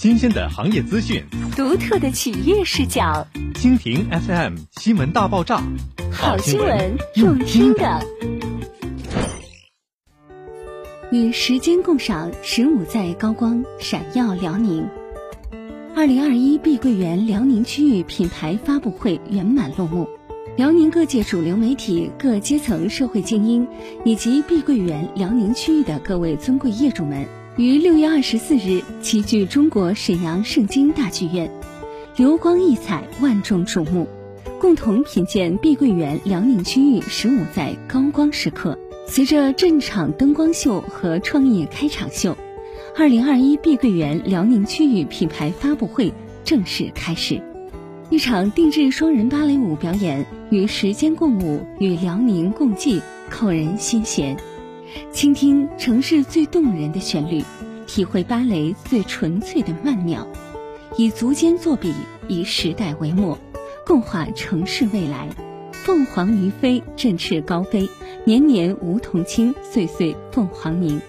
新鲜的行业资讯，独特的企业视角。蜻蜓 FM 新闻大爆炸，好新闻用听的。与时间共赏十五载高光，闪耀辽宁。二零二一碧桂园辽宁区域品牌发布会圆满落幕。辽宁各界主流媒体、各阶层社会精英，以及碧桂园辽宁区域的各位尊贵业主们，于六月二十四日齐聚中国沈阳盛京大剧院，流光溢彩，万众瞩目，共同品鉴碧桂园辽宁区域十五载高光时刻。随着镇场灯光秀和创意开场秀，二零二一碧桂园辽宁区域品牌发布会正式开始。一场定制双人芭蕾舞表演，与时间共舞，与辽宁共济，扣人心弦。倾听城市最动人的旋律，体会芭蕾最纯粹的曼妙。以足尖作笔，以时代为墨，共画城市未来。凤凰于飞，振翅高飞，年年梧桐青，岁岁凤凰鸣。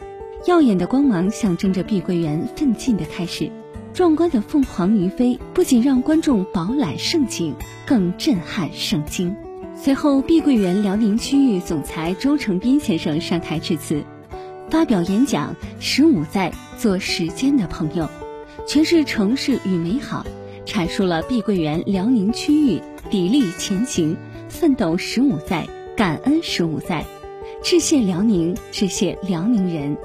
耀眼的光芒象征着碧桂园奋进的开始。壮观的凤凰于飞不仅让观众饱览盛景，更震撼圣经。随后，碧桂园辽宁区域总裁周成斌先生上台致辞，发表演讲：“十五载，做时间的朋友，诠释城市与美好，阐述了碧桂园辽宁区域砥砺前行、奋斗十五载、感恩十五载，致谢辽宁，致谢辽宁人。”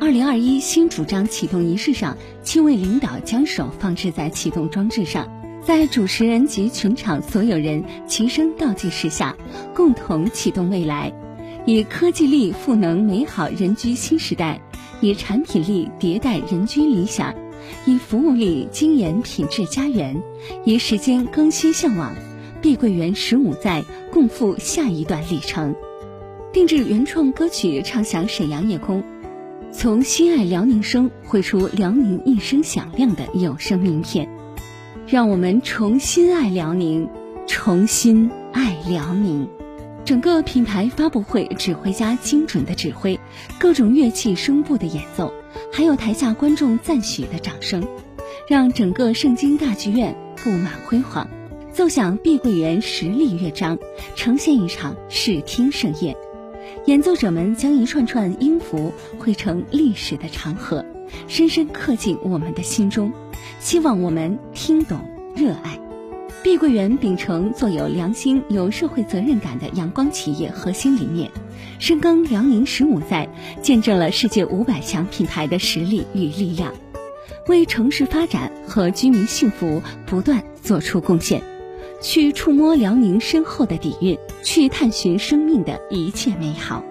二零二一新主张启动仪式上，七位领导将手放置在启动装置上，在主持人及全场所有人齐声倒计时下，共同启动未来，以科技力赋能美好人居新时代，以产品力迭代人居理想，以服务力精研品质家园，以时间更新向往，碧桂园十五载，共赴下一段里程。定制原创歌曲，唱响沈阳夜空。从心爱辽宁声绘出辽宁一声响亮的有声名片，让我们重新爱辽宁，重新爱辽宁。整个品牌发布会，指挥家精准的指挥，各种乐器声部的演奏，还有台下观众赞许的掌声，让整个盛京大剧院布满辉煌，奏响碧桂园实力乐章，呈现一场视听盛宴。演奏者们将一串串音符汇成历史的长河，深深刻进我们的心中。希望我们听懂、热爱。碧桂园秉承做有良心、有社会责任感的阳光企业核心理念，深耕辽宁十五载，见证了世界五百强品牌的实力与力量，为城市发展和居民幸福不断做出贡献。去触摸辽宁深厚的底蕴，去探寻生命的一切美好。